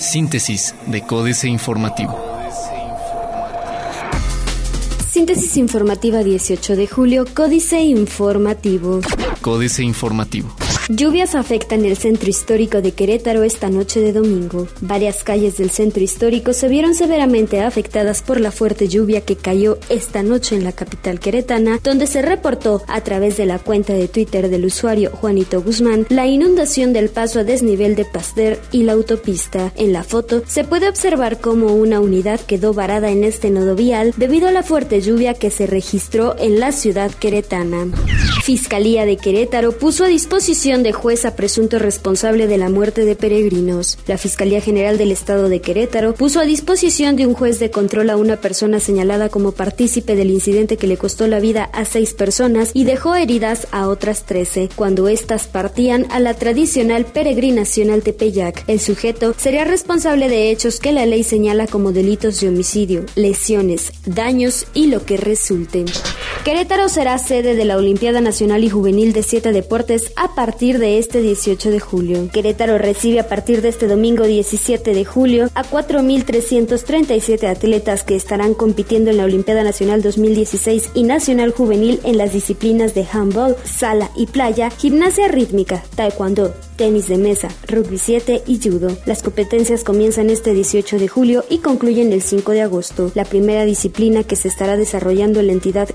Síntesis de Códice Informativo. Síntesis informativa 18 de julio, Códice Informativo. Códice Informativo. Lluvias afectan el centro histórico de Querétaro esta noche de domingo. Varias calles del centro histórico se vieron severamente afectadas por la fuerte lluvia que cayó esta noche en la capital queretana, donde se reportó a través de la cuenta de Twitter del usuario Juanito Guzmán la inundación del paso a desnivel de Pasteur y la autopista. En la foto se puede observar cómo una unidad quedó varada en este nodo vial debido a la fuerte lluvia que se registró en la ciudad queretana. Fiscalía de Querétaro puso a disposición de jueza presunto responsable de la muerte de peregrinos. La Fiscalía General del Estado de Querétaro puso a disposición de un juez de control a una persona señalada como partícipe del incidente que le costó la vida a seis personas y dejó heridas a otras trece cuando éstas partían a la tradicional peregrinación al Tepeyac. El sujeto sería responsable de hechos que la ley señala como delitos de homicidio, lesiones, daños y lo que resulte. Querétaro será sede de la Olimpiada Nacional y Juvenil de Siete Deportes a partir de este 18 de julio. Querétaro recibe a partir de este domingo 17 de julio a 4.337 atletas que estarán compitiendo en la Olimpiada Nacional 2016 y Nacional Juvenil en las disciplinas de handball, sala y playa, gimnasia rítmica, taekwondo, tenis de mesa, rugby 7 y judo. Las competencias comienzan este 18 de julio y concluyen el 5 de agosto. La primera disciplina que se estará desarrollando en la entidad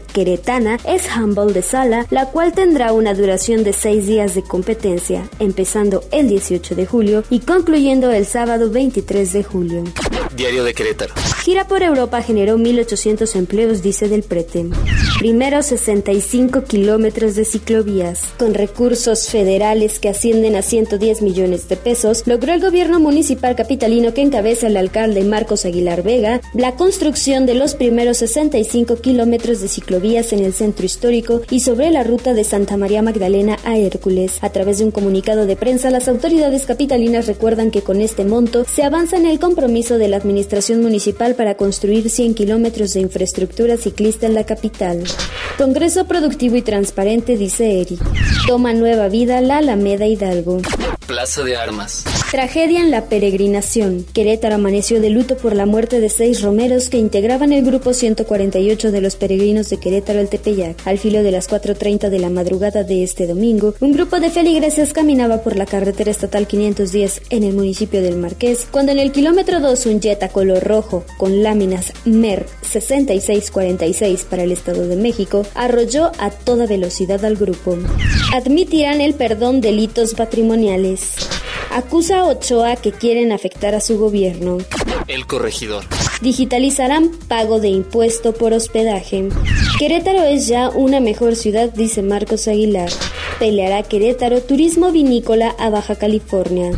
es handball de sala, la cual tendrá una duración de 6 días de competencia, empezando el 18 de julio y concluyendo el sábado 23 de julio. Diario de Querétaro. Gira por Europa generó 1.800 empleos, dice del Prete. Primero 65 kilómetros de ciclovías. Con recursos federales que ascienden a 110 millones de pesos, logró el gobierno municipal capitalino que encabeza el alcalde Marcos Aguilar Vega la construcción de los primeros 65 kilómetros de ciclovías en el centro histórico y sobre la ruta de Santa María Magdalena a Hércules. A través de un comunicado de prensa, las autoridades capitalinas recuerdan que con este monto se avanza en el compromiso de la administración municipal para construir 100 kilómetros de infraestructura ciclista en la capital. Congreso productivo y transparente, dice Eri. Toma nueva vida la Alameda Hidalgo. Plaza de Armas. Tragedia en la peregrinación. Querétaro amaneció de luto por la muerte de seis romeros que integraban el grupo 148 de los peregrinos de Querétaro al Tepeyac. Al filo de las 4.30 de la madrugada de este domingo, un grupo de feligreses caminaba por la carretera estatal 510 en el municipio del Marqués, cuando en el kilómetro 2 un jet a color rojo con láminas MER 6646 para el Estado de México arrolló a toda velocidad al grupo. Admitirán el perdón delitos patrimoniales. Acusa a Ochoa que quieren afectar a su gobierno. El corregidor. Digitalizarán pago de impuesto por hospedaje. Querétaro es ya una mejor ciudad, dice Marcos Aguilar. Peleará Querétaro turismo vinícola a Baja California.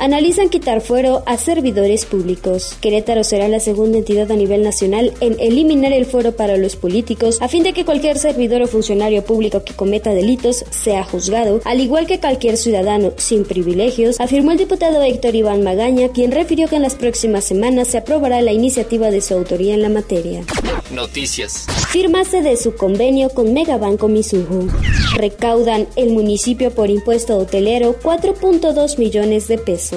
Analizan quitar fuero a servidores públicos. Querétaro será la segunda entidad a nivel nacional en eliminar el fuero para los políticos a fin de que cualquier servidor o funcionario público que cometa delitos sea juzgado, al igual que cualquier ciudadano sin privilegios, afirmó el diputado Héctor Iván Magaña, quien refirió que en las próximas semanas se aprobará la iniciativa de su autoría en la materia. Noticias. Firmase de su convenio con Megabanco Mizuho. Recaudan el municipio por impuesto hotelero 4.2 millones de pesos.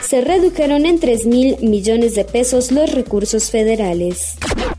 Se redujeron en 3 mil millones de pesos los recursos federales.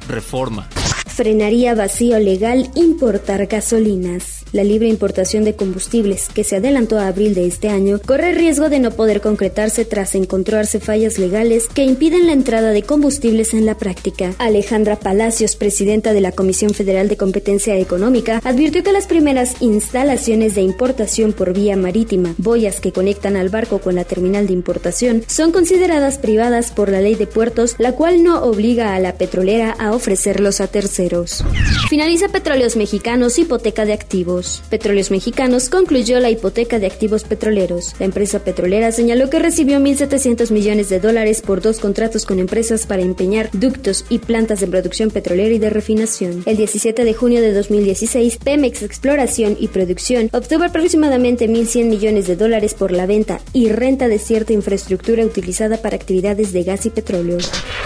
Reforma. Frenaría vacío legal importar gasolinas. La libre importación de combustibles, que se adelantó a abril de este año, corre riesgo de no poder concretarse tras encontrarse fallas legales que impiden la entrada de combustibles en la práctica. Alejandra Palacios, presidenta de la Comisión Federal de Competencia Económica, advirtió que las primeras instalaciones de importación por vía marítima, boyas que conectan al barco con la terminal de importación, son consideradas privadas por la ley de puertos, la cual no obliga a la petrolera a ofrecerlos a terceros. Finaliza Petróleos Mexicanos hipoteca de activos. Petróleos Mexicanos concluyó la hipoteca de activos petroleros. La empresa petrolera señaló que recibió 1.700 millones de dólares por dos contratos con empresas para empeñar ductos y plantas de producción petrolera y de refinación. El 17 de junio de 2016, Pemex Exploración y Producción obtuvo aproximadamente 1.100 millones de dólares por la venta y renta de cierta infraestructura utilizada para actividades de gas y petróleo.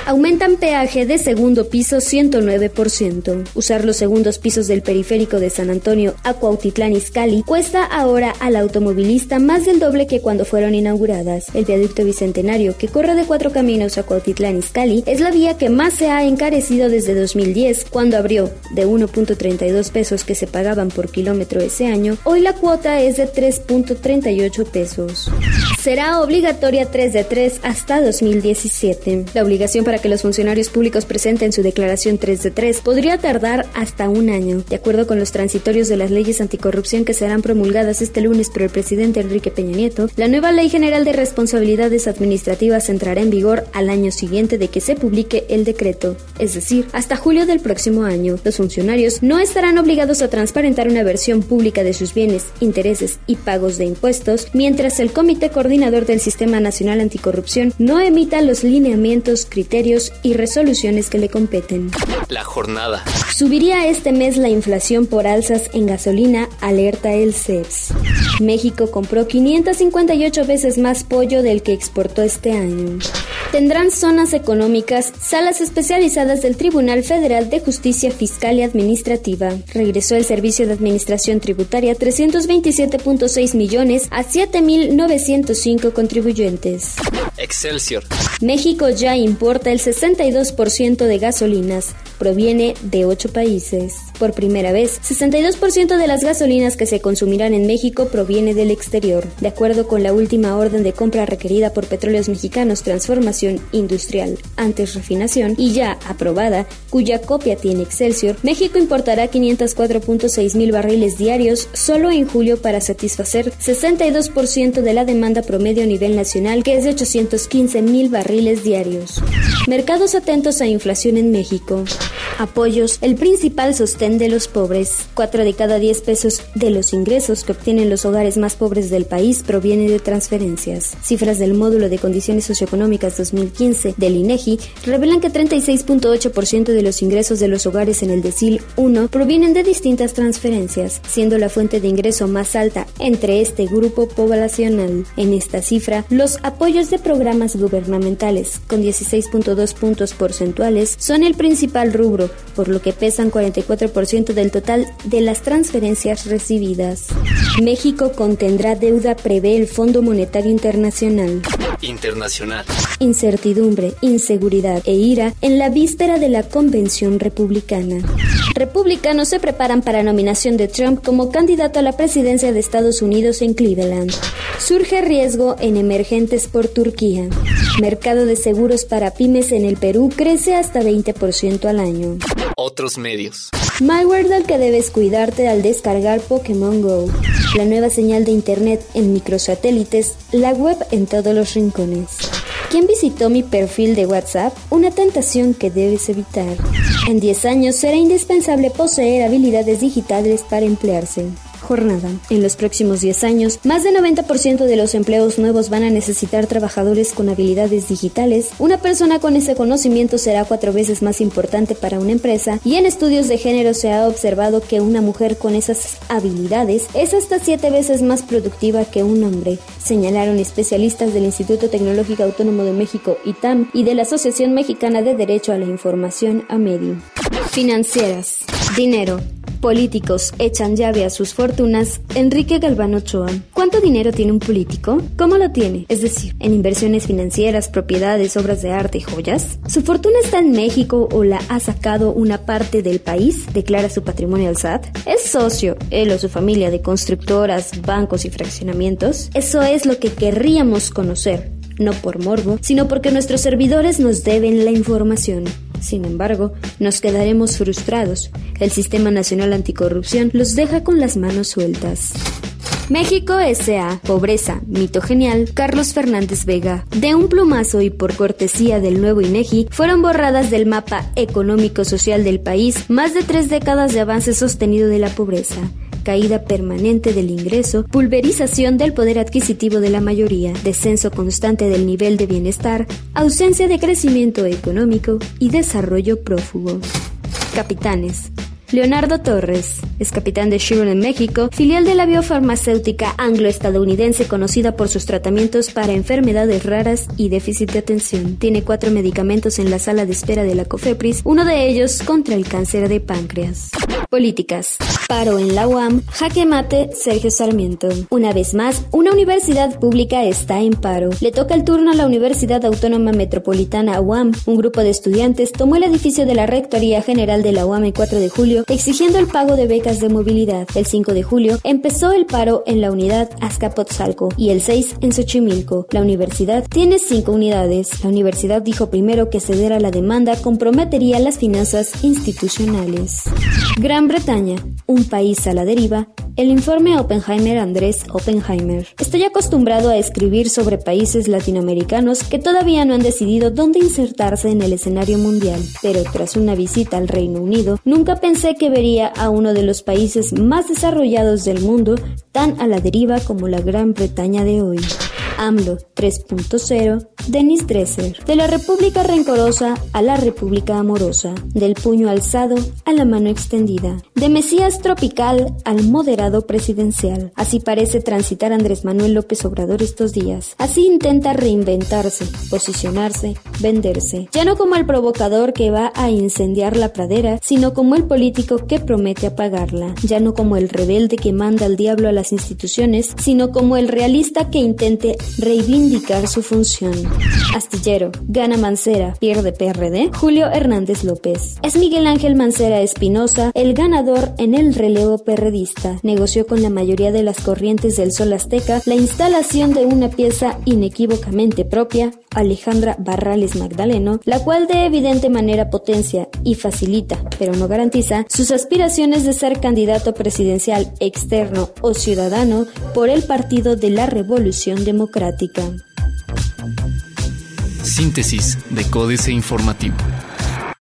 Aumentan peaje de segundo piso 109%. Usar los segundos pisos del periférico de San Antonio a Cuautitlán Izcalli cuesta ahora al automovilista más del doble que cuando fueron inauguradas. El viaducto bicentenario, que corre de cuatro caminos a Cuautitlán Izcalli, es la vía que más se ha encarecido desde 2010, cuando abrió de 1.32 pesos que se pagaban por kilómetro ese año, hoy la cuota es de 3.38 pesos. Será obligatoria 3 de 3 hasta 2017. La obligación para que los funcionarios públicos presenten su declaración 3 de 3 podría tardar hasta un año, de acuerdo con los transitorios de las leyes anticorrupción que serán promulgadas este lunes por el presidente Enrique Peña Nieto. La nueva Ley General de Responsabilidades Administrativas entrará en vigor al año siguiente de que se publique el decreto, es decir, hasta julio del próximo año. Los funcionarios no estarán obligados a transparentar una versión pública de sus bienes, intereses y pagos de impuestos, mientras el Comité Coordinador del Sistema Nacional Anticorrupción no emita los lineamientos, criterios y resoluciones que le competen. La jornada. Subiría este mes la inflación por alzas en gasolina, alerta el CEPS. México compró 558 veces más pollo del que exportó este año. Tendrán zonas económicas salas especializadas del Tribunal Federal de Justicia Fiscal y Administrativa. Regresó el Servicio de Administración Tributaria 327.6 millones a 7.905 contribuyentes. Excelsior. México ya importa el 62% de gasolinas. Proviene de ocho países. Por primera vez, 62% de las gasolinas que se consumirán en México proviene del exterior, de acuerdo con la última orden de compra requerida por Petróleos Mexicanos Transformación Industrial, antes refinación, y ya aprobada, cuya copia tiene Excelsior, México importará 504.6 mil barriles diarios solo en julio para satisfacer 62% de la demanda promedio a nivel nacional, que es de 815 mil barriles diarios. Mercados atentos a inflación en México. Apoyos, el principal sostén de los pobres. Cuatro de cada diez pesos de los ingresos que obtienen los hogares más pobres del país provienen de transferencias. Cifras del módulo de condiciones socioeconómicas 2015 del INEGI revelan que 36.8% de los ingresos de los hogares en el decil 1 provienen de distintas transferencias, siendo la fuente de ingreso más alta entre este grupo poblacional. En esta cifra, los apoyos de programas gubernamentales, con 16.2 puntos porcentuales, son el principal rubro, por lo que pesan 44% del total de las transferencias recibidas. México contendrá deuda, prevé el Fondo Monetario Internacional. Internacional. Incertidumbre, inseguridad e ira en la víspera de la convención republicana. Republicanos se preparan para nominación de Trump como candidato a la presidencia de Estados Unidos en Cleveland. Surge riesgo en emergentes por Turquía. Mercado de seguros para pymes en el Perú crece hasta 20% al año. Otros medios. Malware del que debes cuidarte al descargar Pokémon Go. La nueva señal de internet en microsatélites, la web en todos los rincones. ¿Quién visitó mi perfil de WhatsApp? Una tentación que debes evitar. En 10 años será indispensable poseer habilidades digitales para emplearse jornada. En los próximos 10 años, más del 90% de los empleos nuevos van a necesitar trabajadores con habilidades digitales. Una persona con ese conocimiento será cuatro veces más importante para una empresa y en estudios de género se ha observado que una mujer con esas habilidades es hasta siete veces más productiva que un hombre, señalaron especialistas del Instituto Tecnológico Autónomo de México, ITAM, y de la Asociación Mexicana de Derecho a la Información, AMEDI. Financieras. Dinero políticos echan llave a sus fortunas, Enrique Galván Ochoa. ¿Cuánto dinero tiene un político? ¿Cómo lo tiene? Es decir, en inversiones financieras, propiedades, obras de arte y joyas. ¿Su fortuna está en México o la ha sacado una parte del país? Declara su patrimonio al SAT. ¿Es socio, él o su familia, de constructoras, bancos y fraccionamientos? Eso es lo que querríamos conocer no por morbo, sino porque nuestros servidores nos deben la información. Sin embargo, nos quedaremos frustrados. El Sistema Nacional Anticorrupción los deja con las manos sueltas. México S.A. Pobreza, mito genial, Carlos Fernández Vega. De un plumazo y por cortesía del nuevo INEGI, fueron borradas del mapa económico-social del país más de tres décadas de avance sostenido de la pobreza caída permanente del ingreso, pulverización del poder adquisitivo de la mayoría, descenso constante del nivel de bienestar, ausencia de crecimiento económico y desarrollo prófugo. Capitanes. Leonardo Torres es capitán de Chiron en México, filial de la biofarmacéutica anglo-estadounidense conocida por sus tratamientos para enfermedades raras y déficit de atención. Tiene cuatro medicamentos en la sala de espera de la COFEPRIS, uno de ellos contra el cáncer de páncreas. Políticas. Paro en la UAM, jaque mate Sergio Sarmiento. Una vez más, una universidad pública está en paro. Le toca el turno a la Universidad Autónoma Metropolitana UAM. Un grupo de estudiantes tomó el edificio de la Rectoría General de la UAM el 4 de julio exigiendo el pago de becas de movilidad. El 5 de julio empezó el paro en la unidad Azcapotzalco y el 6 en Xochimilco. La universidad tiene cinco unidades. La universidad dijo primero que ceder a la demanda comprometería las finanzas institucionales. Gran Bretaña, un país a la deriva, el informe Oppenheimer Andrés Oppenheimer. Estoy acostumbrado a escribir sobre países latinoamericanos que todavía no han decidido dónde insertarse en el escenario mundial, pero tras una visita al Reino Unido, nunca pensé que vería a uno de los países más desarrollados del mundo tan a la deriva como la Gran Bretaña de hoy. AMLO 3.0, Denis Dresser. De la República rencorosa a la República amorosa, del puño alzado a la mano extendida, de Mesías tropical al moderado presidencial. Así parece transitar Andrés Manuel López Obrador estos días. Así intenta reinventarse, posicionarse, venderse. Ya no como el provocador que va a incendiar la pradera, sino como el político que promete apagarla. Ya no como el rebelde que manda al diablo a las instituciones, sino como el realista que intente reivindicar su función. Astillero, gana Mancera, pierde PRD, Julio Hernández López. Es Miguel Ángel Mancera Espinosa el ganador en el relevo perredista. Negoció con la mayoría de las corrientes del Sol Azteca la instalación de una pieza inequívocamente propia, Alejandra Barrales Magdaleno, la cual de evidente manera potencia y facilita, pero no garantiza, sus aspiraciones de ser candidato presidencial externo o ciudadano por el Partido de la Revolución Democrática. Síntesis de Códice Informativo.